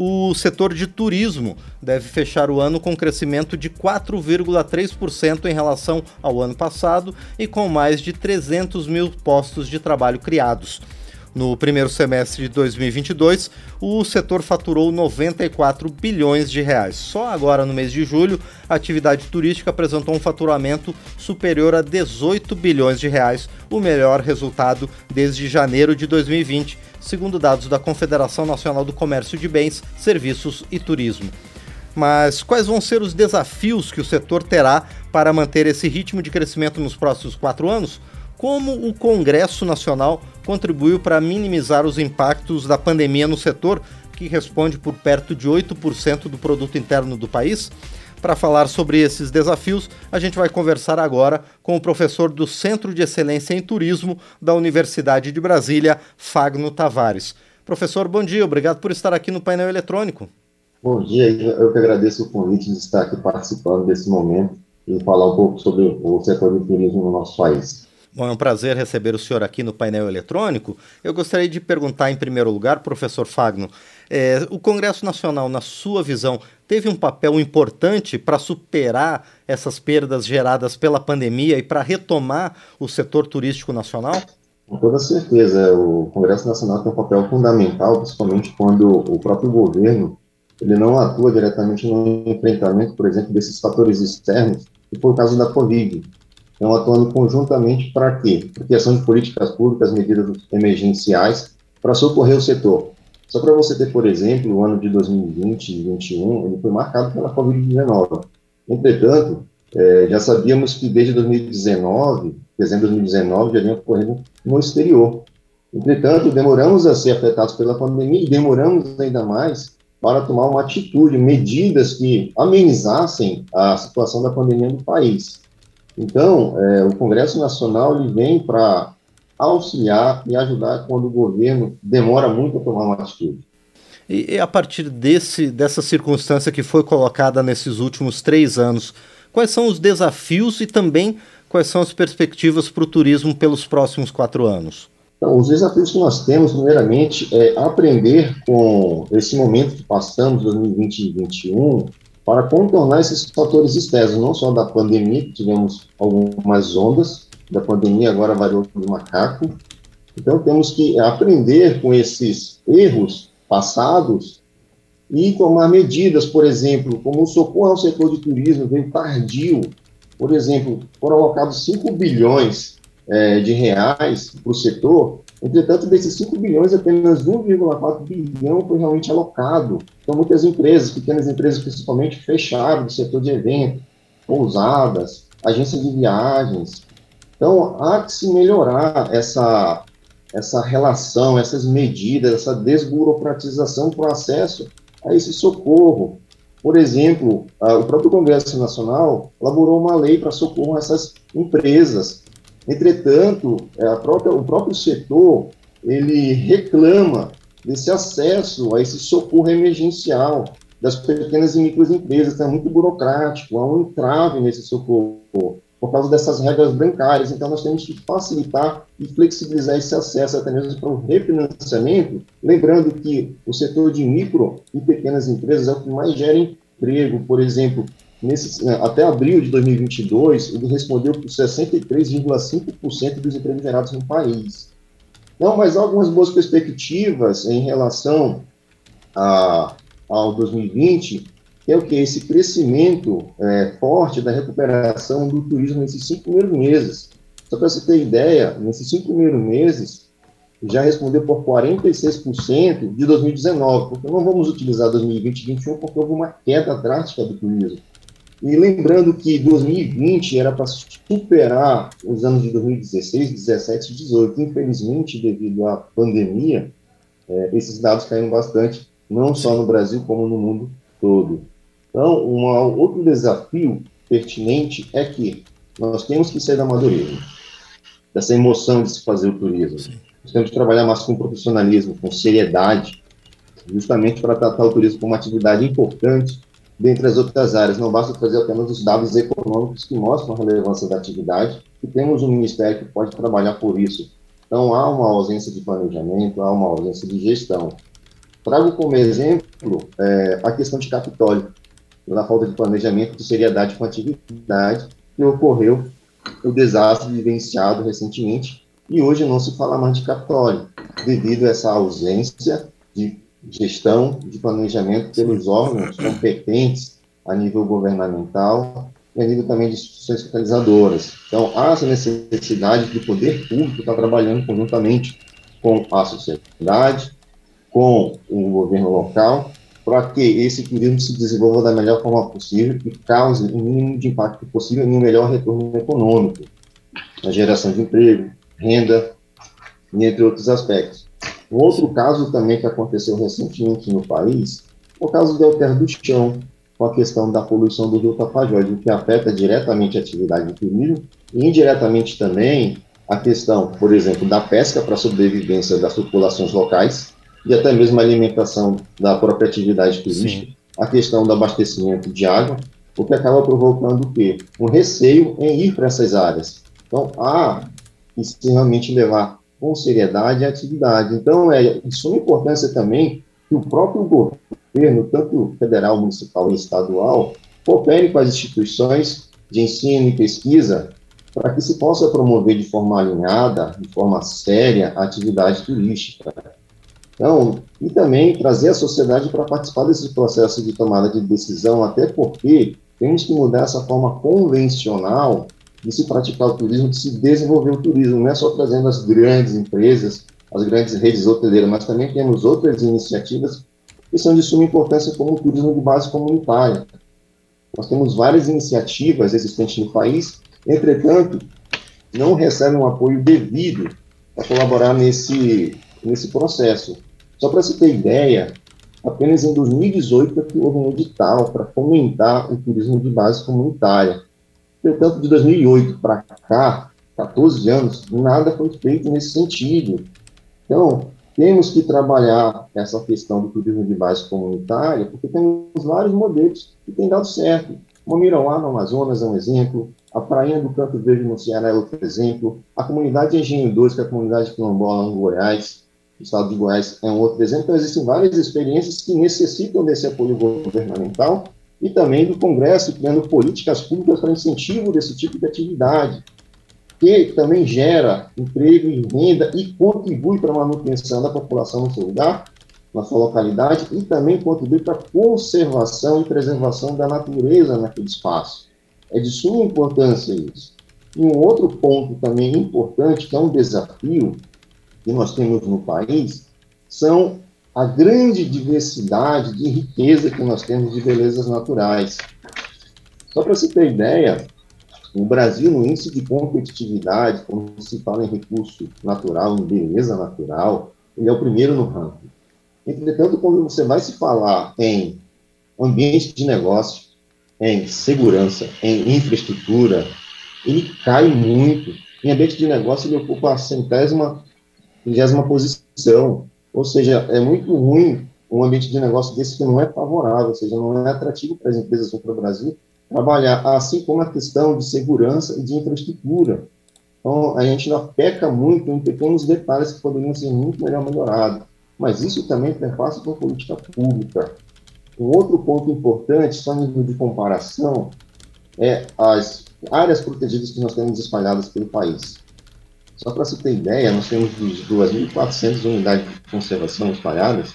o setor de turismo deve fechar o ano com crescimento de 4,3% em relação ao ano passado e com mais de 300 mil postos de trabalho criados. No primeiro semestre de 2022, o setor faturou 94 bilhões de reais. Só agora, no mês de julho, a atividade turística apresentou um faturamento superior a 18 bilhões de reais, o melhor resultado desde janeiro de 2020, segundo dados da Confederação Nacional do Comércio de Bens, Serviços e Turismo. Mas quais vão ser os desafios que o setor terá para manter esse ritmo de crescimento nos próximos quatro anos? Como o Congresso Nacional contribuiu para minimizar os impactos da pandemia no setor, que responde por perto de 8% do produto interno do país? Para falar sobre esses desafios, a gente vai conversar agora com o professor do Centro de Excelência em Turismo da Universidade de Brasília, Fagno Tavares. Professor, bom dia, obrigado por estar aqui no painel eletrônico. Bom dia, eu que agradeço o convite de estar aqui participando desse momento e falar um pouco sobre o setor de turismo no nosso país. Bom, é um prazer receber o senhor aqui no painel eletrônico. Eu gostaria de perguntar, em primeiro lugar, professor Fagno, é, o Congresso Nacional, na sua visão, teve um papel importante para superar essas perdas geradas pela pandemia e para retomar o setor turístico nacional? Com toda certeza, o Congresso Nacional tem um papel fundamental, principalmente quando o próprio governo ele não atua diretamente no enfrentamento, por exemplo, desses fatores externos, que o caso da Covid estão atuando conjuntamente para quê? Criação de políticas públicas, medidas emergenciais para socorrer o setor. Só para você ter, por exemplo, o ano de 2020 e 2021, ele foi marcado pela Covid-19. Entretanto, é, já sabíamos que desde 2019, dezembro de 2019, já vinha ocorrendo no exterior. Entretanto, demoramos a ser afetados pela pandemia e demoramos ainda mais para tomar uma atitude, medidas que amenizassem a situação da pandemia no país. Então, é, o Congresso Nacional ele vem para auxiliar e ajudar quando o governo demora muito a tomar uma atitude. E, a partir desse, dessa circunstância que foi colocada nesses últimos três anos, quais são os desafios e também quais são as perspectivas para o turismo pelos próximos quatro anos? Então, os desafios que nós temos, primeiramente, é aprender com esse momento que passamos, 2020 e 2021, para contornar esses fatores externos, não só da pandemia, que tivemos algumas ondas da pandemia, agora variou do macaco. Então, temos que aprender com esses erros passados e tomar medidas, por exemplo, como o socorro ao setor de turismo veio tardio. Por exemplo, foram alocados 5 bilhões é, de reais para o setor, Entretanto, desses 5 bilhões, apenas 1,4 bilhão foi realmente alocado. Então, muitas empresas, pequenas empresas principalmente, fecharam do setor de eventos, pousadas, agências de viagens. Então, há que se melhorar essa, essa relação, essas medidas, essa desburocratização para o acesso a esse socorro. Por exemplo, o próprio Congresso Nacional elaborou uma lei para socorro a essas empresas, Entretanto, é, própria, o próprio setor ele reclama desse acesso a esse socorro emergencial das pequenas e microempresas, que é muito burocrático, há um entrave nesse socorro por causa dessas regras bancárias. Então, nós temos que facilitar e flexibilizar esse acesso até mesmo para o refinanciamento, lembrando que o setor de micro e pequenas empresas é o que mais gera emprego. Por exemplo, Nesse, né, até abril de 2022, ele respondeu por 63,5% dos empregos gerados no país. Não, mas há algumas boas perspectivas em relação a, ao 2020, que é o que? Esse crescimento é, forte da recuperação do turismo nesses cinco primeiros meses. Só para você ter ideia, nesses cinco primeiros meses, já respondeu por 46% de 2019, porque não vamos utilizar 2020 e 2021 porque houve uma queda drástica do turismo. E lembrando que 2020 era para superar os anos de 2016, 17 e 18. Infelizmente, devido à pandemia, é, esses dados caíram bastante, não só no Brasil, como no mundo todo. Então, um outro desafio pertinente é que nós temos que sair da amadorismo, dessa emoção de se fazer o turismo. Sim. Nós temos que trabalhar mais com profissionalismo, com seriedade, justamente para tratar o turismo como uma atividade importante dentre as outras áreas. Não basta trazer apenas os dados econômicos que mostram a relevância da atividade, e temos um ministério que pode trabalhar por isso. Então, há uma ausência de planejamento, há uma ausência de gestão. Trago como exemplo é, a questão de Capitólio, pela falta de planejamento de seriedade com atividade que ocorreu o desastre vivenciado recentemente e hoje não se fala mais de Capitólio, devido a essa ausência de gestão, de planejamento pelos órgãos competentes a nível governamental e a nível também de instituições fiscalizadoras. Então, há essa necessidade do poder público estar trabalhando conjuntamente com a sociedade, com o governo local, para que esse turismo se desenvolva da melhor forma possível e cause o mínimo de impacto possível e um melhor retorno econômico, na geração de emprego, renda, entre outros aspectos. Um outro caso também que aconteceu recentemente no país é o caso do Alter do Chão, com a questão da poluição do rio Tapajós, que afeta diretamente a atividade do turismo e indiretamente também a questão, por exemplo, da pesca para a sobrevivência das populações locais e até mesmo a alimentação da própria atividade turística, Sim. a questão do abastecimento de água, o que acaba provocando o quê? Um receio em ir para essas áreas. Então, há que se realmente levar com seriedade a atividade. Então, é de suma importância também que o próprio governo, tanto federal, municipal e estadual, coopere com as instituições de ensino e pesquisa para que se possa promover de forma alinhada, de forma séria, a atividade turística. Então, e também trazer a sociedade para participar desse processo de tomada de decisão, até porque temos que mudar essa forma convencional de se praticar o turismo, de se desenvolver o turismo, não é só trazendo as grandes empresas, as grandes redes hoteleiras, mas também temos outras iniciativas que são de suma importância, como o turismo de base comunitária. Nós temos várias iniciativas existentes no país, entretanto, não recebem um apoio devido para colaborar nesse, nesse processo. Só para se ter ideia, apenas em 2018 é que houve um edital para fomentar o turismo de base comunitária. Portanto, de 2008 para cá, 14 anos, nada foi feito nesse sentido. Então, temos que trabalhar essa questão do turismo de base comunitária, porque temos vários modelos que têm dado certo. O Miroá, no Amazonas, é um exemplo. A Prainha do Canto Verde, no Ceará, é outro exemplo. A comunidade Engenho 2, que é a comunidade quilombola em Goiás, no estado de Goiás, é um outro exemplo. Então, existem várias experiências que necessitam desse apoio governamental e também do Congresso, criando políticas públicas para incentivo desse tipo de atividade, que também gera emprego e renda e contribui para a manutenção da população no seu lugar, na sua localidade, e também contribui para a conservação e preservação da natureza naquele espaço. É de suma importância isso. E um outro ponto também importante, que é um desafio que nós temos no país, são a grande diversidade de riqueza que nós temos de belezas naturais. Só para você ter ideia, o Brasil, no índice de competitividade, quando se fala em recurso natural, em beleza natural, ele é o primeiro no ranking. Entretanto, quando você vai se falar em ambiente de negócio, em segurança, em infraestrutura, ele cai muito. Em ambiente de negócio, ele ocupa a centésima, vigésima posição. Ou seja, é muito ruim um ambiente de negócio desse que não é favorável, ou seja, não é atrativo para as empresas ou para o Brasil trabalhar, assim como a questão de segurança e de infraestrutura. Então, a gente ainda peca muito em pequenos detalhes que poderiam ser muito melhor melhorados, mas isso também perpassa por política pública. Um outro ponto importante, só nível de comparação, é as áreas protegidas que nós temos espalhadas pelo país. Só para você ter ideia, nós temos 2.400 unidades de conservação espalhadas,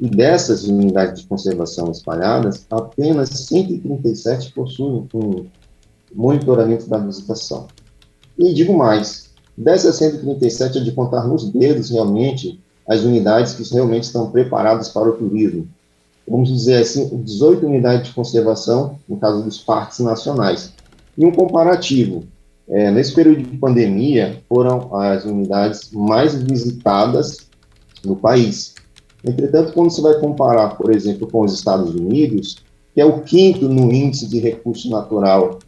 e dessas unidades de conservação espalhadas, apenas 137 possuem um monitoramento da visitação. E digo mais, dessas 137 é de contar nos dedos realmente as unidades que realmente estão preparadas para o turismo. Vamos dizer assim, 18 unidades de conservação, no caso dos parques nacionais. E um comparativo, é, nesse período de pandemia, foram as unidades mais visitadas no país. Entretanto, quando você vai comparar, por exemplo, com os Estados Unidos, que é o quinto no índice de recurso natural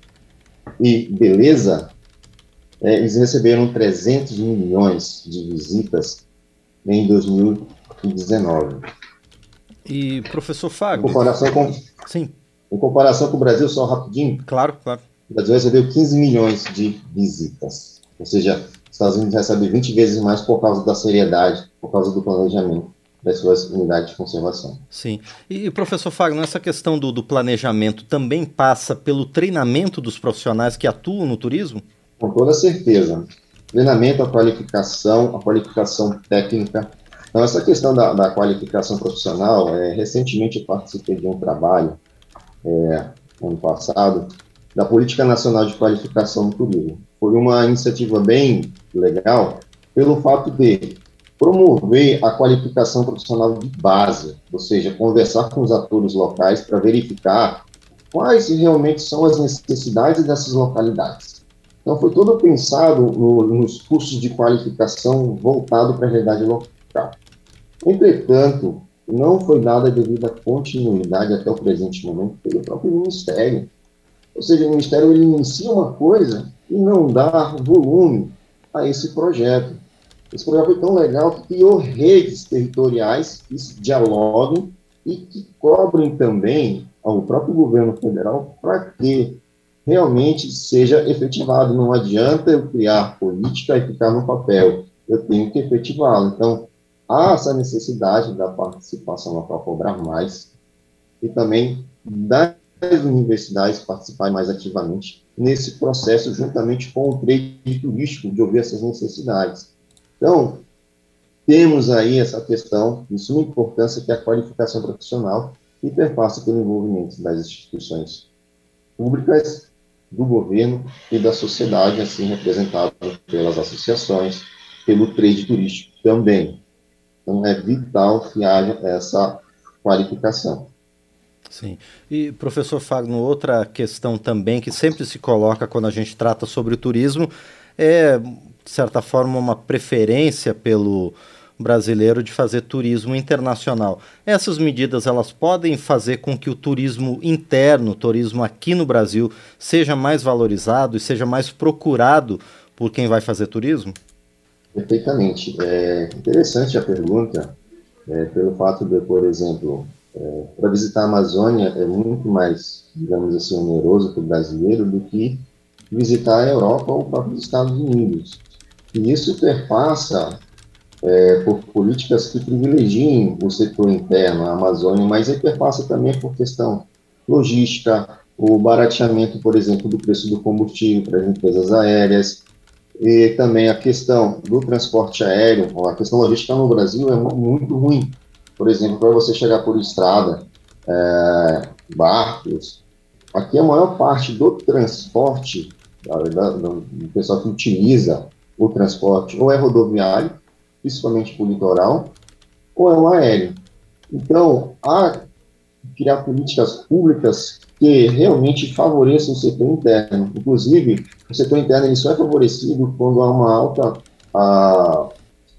e beleza, é, eles receberam 300 milhões de visitas em 2019. E, professor Fábio... Em comparação com... Sim. Em comparação com o Brasil, só rapidinho... Claro, claro. O Brasil recebeu 15 milhões de visitas. Ou seja, os Estados Unidos recebem 20 vezes mais por causa da seriedade, por causa do planejamento. das suas unidades de conservação. Sim. E, professor Fagner, essa questão do, do, planejamento também passa pelo treinamento dos profissionais que atuam no turismo? Com toda certeza. Treinamento, a qualificação, a qualificação técnica. Então, essa questão da, da qualificação profissional, é, recentemente eu participei de um trabalho, é, ano passado, da Política Nacional de Qualificação no Turismo. Foi uma iniciativa bem legal, pelo fato de promover a qualificação profissional de base, ou seja, conversar com os atores locais para verificar quais realmente são as necessidades dessas localidades. Então, foi todo pensado no, nos cursos de qualificação voltado para a realidade local. Entretanto, não foi dada devida continuidade até o presente momento pelo próprio Ministério. Ou seja, o Ministério ele inicia uma coisa e não dá volume a esse projeto. Esse programa foi tão legal que criou redes territoriais que dialoguem e que cobrem também ao próprio governo federal para que realmente seja efetivado. Não adianta eu criar política e ficar no papel, eu tenho que efetivá-la. Então, há essa necessidade da participação local cobrar mais e também das universidades participarem mais ativamente nesse processo, juntamente com o trade turístico, de ouvir essas necessidades. Então, temos aí essa questão de suma importância que é a qualificação profissional perpassa pelo envolvimento das instituições públicas, do governo e da sociedade, assim representada pelas associações, pelo trade turístico também. Então, é vital que haja essa qualificação. Sim. E, professor Fagno, outra questão também que sempre se coloca quando a gente trata sobre o turismo é de certa forma, uma preferência pelo brasileiro de fazer turismo internacional. Essas medidas elas podem fazer com que o turismo interno, o turismo aqui no Brasil, seja mais valorizado e seja mais procurado por quem vai fazer turismo? Perfeitamente. É interessante a pergunta, é, pelo fato de, por exemplo, é, para visitar a Amazônia é muito mais, digamos assim, oneroso para o brasileiro do que visitar a Europa ou os próprios Estados Unidos. E isso perpassa é, por políticas que privilegiem o setor interno, a Amazônia, mas aí perpassa também por questão logística, o barateamento, por exemplo, do preço do combustível para as empresas aéreas, e também a questão do transporte aéreo, a questão logística no Brasil é muito ruim. Por exemplo, para você chegar por estrada, é, barcos, aqui a maior parte do transporte, da, do pessoal que utiliza o transporte ou é rodoviário, principalmente para o litoral, ou é o aéreo. Então, há criar políticas públicas que realmente favoreçam o setor interno. Inclusive, o setor interno ele só é favorecido quando há uma alta, a,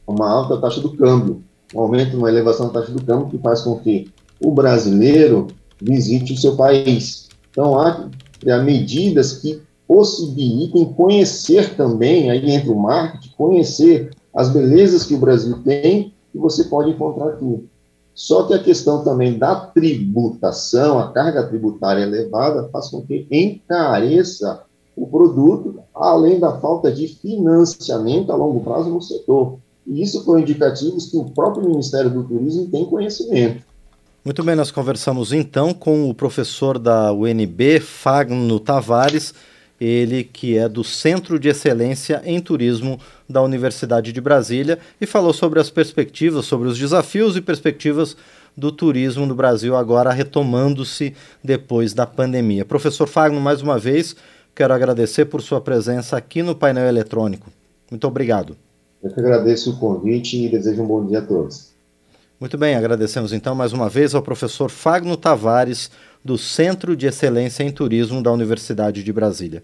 uma alta taxa do câmbio, um aumento, uma elevação da taxa do câmbio que faz com que o brasileiro visite o seu país. Então, há criar medidas que possibilitem conhecer também, aí entra o marketing, conhecer as belezas que o Brasil tem e você pode encontrar aqui. Só que a questão também da tributação, a carga tributária elevada, faz com que encareça o produto, além da falta de financiamento a longo prazo no setor. E isso foi indicativos que o próprio Ministério do Turismo tem conhecimento. Muito bem, nós conversamos então com o professor da UNB, Fagno Tavares, ele que é do Centro de Excelência em Turismo da Universidade de Brasília e falou sobre as perspectivas, sobre os desafios e perspectivas do turismo no Brasil agora retomando-se depois da pandemia. Professor Fagno, mais uma vez, quero agradecer por sua presença aqui no painel eletrônico. Muito obrigado. Eu que agradeço o convite e desejo um bom dia a todos. Muito bem, agradecemos então mais uma vez ao professor Fagno Tavares, do Centro de Excelência em Turismo da Universidade de Brasília.